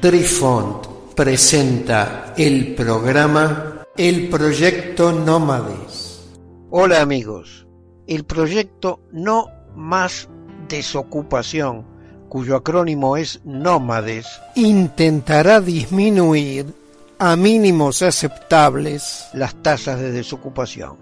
Trifont presenta el programa El Proyecto Nómades. Hola amigos, el proyecto No Más Desocupación, cuyo acrónimo es Nómades, intentará disminuir a mínimos aceptables las tasas de desocupación.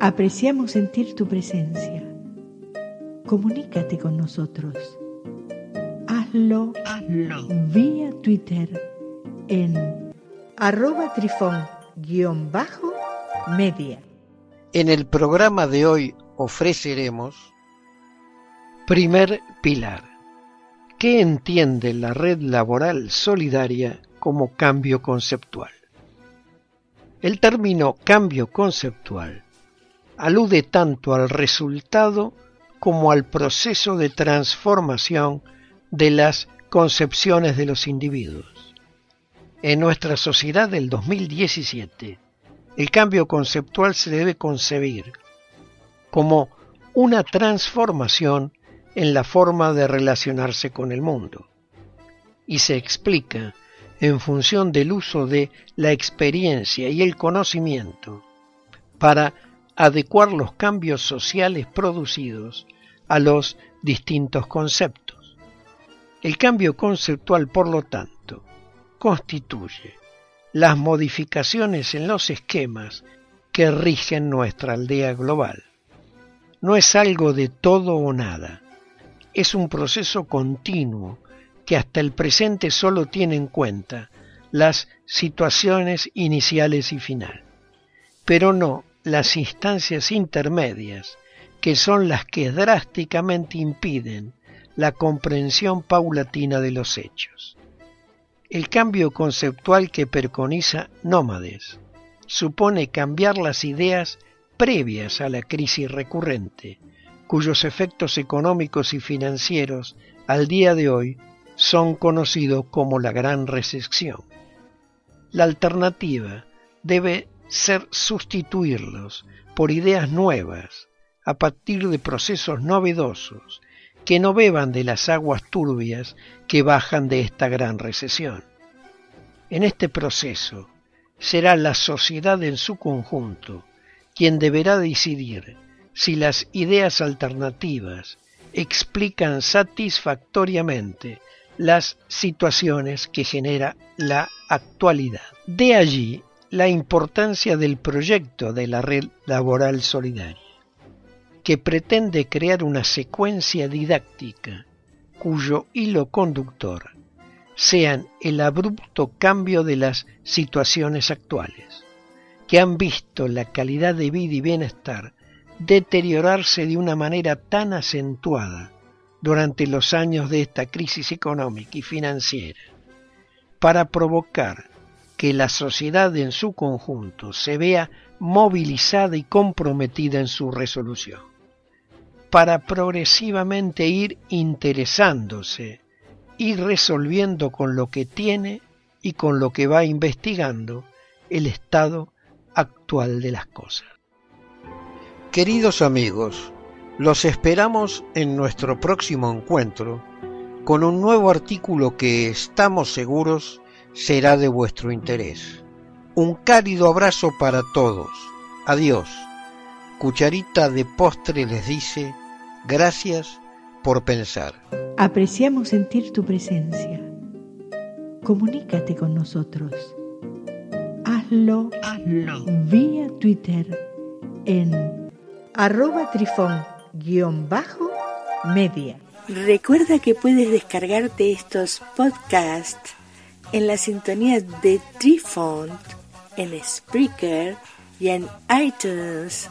Apreciamos sentir tu presencia. Comunícate con nosotros. Hazlo, vía Twitter en arroba trifón-media. En el programa de hoy ofreceremos Primer pilar. ¿Qué entiende la red laboral solidaria como cambio conceptual? El término cambio conceptual alude tanto al resultado como al proceso de transformación de las concepciones de los individuos. En nuestra sociedad del 2017, el cambio conceptual se debe concebir como una transformación en la forma de relacionarse con el mundo y se explica en función del uso de la experiencia y el conocimiento para adecuar los cambios sociales producidos a los distintos conceptos. El cambio conceptual, por lo tanto, constituye las modificaciones en los esquemas que rigen nuestra aldea global. No es algo de todo o nada, es un proceso continuo que hasta el presente solo tiene en cuenta las situaciones iniciales y final, pero no las instancias intermedias, que son las que drásticamente impiden la comprensión paulatina de los hechos. El cambio conceptual que preconiza Nómades supone cambiar las ideas previas a la crisis recurrente, cuyos efectos económicos y financieros al día de hoy son conocidos como la gran recesión. La alternativa debe ser sustituirlos por ideas nuevas a partir de procesos novedosos que no beban de las aguas turbias que bajan de esta gran recesión. En este proceso será la sociedad en su conjunto quien deberá decidir si las ideas alternativas explican satisfactoriamente las situaciones que genera la actualidad. De allí la importancia del proyecto de la red laboral solidaria, que pretende crear una secuencia didáctica cuyo hilo conductor sean el abrupto cambio de las situaciones actuales, que han visto la calidad de vida y bienestar deteriorarse de una manera tan acentuada durante los años de esta crisis económica y financiera, para provocar que la sociedad en su conjunto se vea movilizada y comprometida en su resolución, para progresivamente ir interesándose y resolviendo con lo que tiene y con lo que va investigando el estado actual de las cosas. Queridos amigos, los esperamos en nuestro próximo encuentro con un nuevo artículo que estamos seguros será de vuestro interés. Un cálido abrazo para todos. Adiós. Cucharita de postre les dice gracias por pensar. Apreciamos sentir tu presencia. Comunícate con nosotros. Hazlo, Hazlo. vía Twitter en arroba trifón-media. Recuerda que puedes descargarte estos podcasts en la sintonía de Trifont, en Spreaker y en iTunes